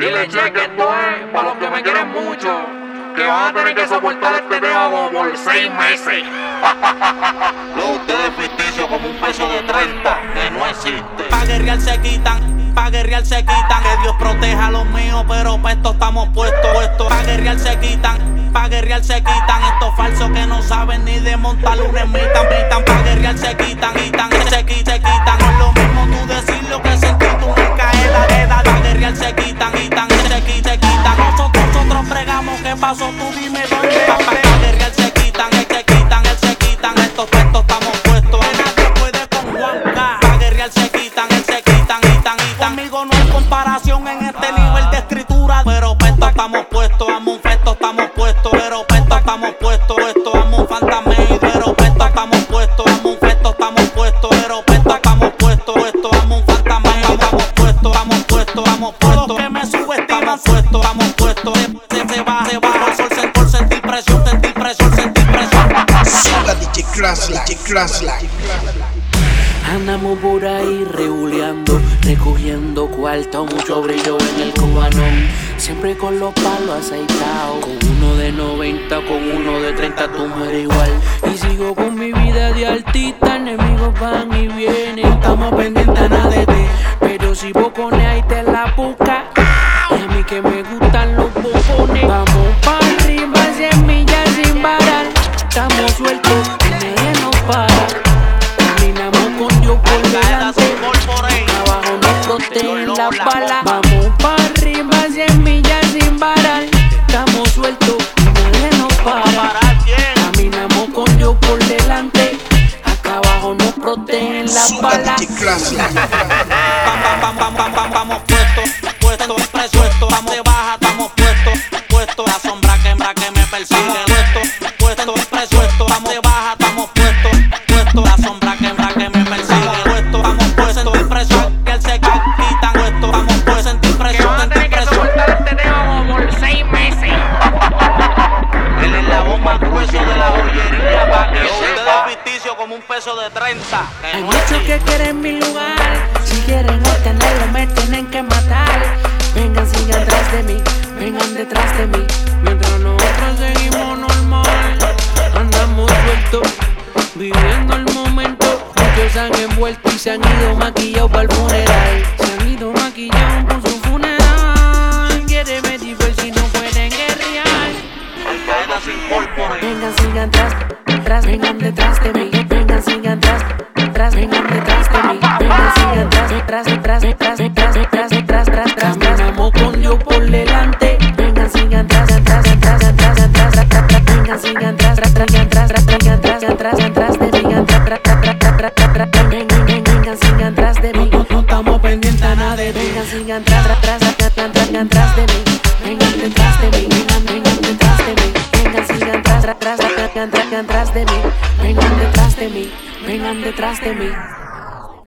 Dile che que esto es para los que me quieren mucho. Que van a tener que soportar este tema como por seis meses. Lo ustedes ficticio como un peso de 30 que no existe. Pa' guerrear se quitan, pa' guerrear se quitan. Que Dios proteja a los míos, pero pa' esto estamos puestos. Puestos pa' guerrear se quitan, pa' guerrear se quitan. Estos falsos que no saben ni de montar lunes mitan, mitan. Pa' guerrear se quitan, quitan, se quitan, se quitan. paso, tú dime dónde Andamos por ahí reguleando, recogiendo cuarto, mucho brillo en el cubanón. Siempre con los palos aceitados, con uno de 90, con uno de 30, tú mueres igual. Y sigo con mi vida de artista, enemigos van y vienen. Estamos pendientes a nada de ti, pero si vos pones ahí te la busca. A mí que me MD no para. Terminamos con yo por delante. Abajo me costen la bala. Vamos pa' arriba, 100 millas sin parar. Estamos sueltos, MD no para. Caminamos con yo por delante. Acá abajo nos protegen las balas. pam, pam, pam, pam, vamos puesto, puesto, presuesto, vamos de baja, estamos puestos, puesto, la sombra quembra que me persigue. Como un peso de 30. Hay muchos que quieren mi lugar. Si quieren obtenerlo, me tienen que matar. Vengan, sigan atrás de mí, vengan detrás de mí. Mientras nosotros seguimos normal, andamos sueltos, viviendo el momento. Muchos se han envuelto y se han ido maquillados para el funeral. Se han ido maquillados por su funeral. Quieren medir si no pueden guerrear. Vengan, sigan atrás, atrás, vengan detrás de mí. Vengan, sigan atrás, atrás, vengan detrás de mí. Vengan, sigan atrás, atrás, atrás, atrás, atrás, atrás, atrás, atrás, atrás. Caminamos con Dios por delante. Vengan, sigan atrás, atrás, atrás, atrás, atrás, atrás. Vengan, sigan atrás, atrás, atrás, atrás, atrás, atrás, atrás de mí. Vengan, sigan atrás de mí. No, no estamos pendientes a nada de ti. Vengan, sigan atrás, atrás, atrás, atrás, atrás de mí. Vengan detrás de mí. Vengan, vengan atrás, atrás, atrás de mí. Vengan detrás de mí, vengan detrás de mí.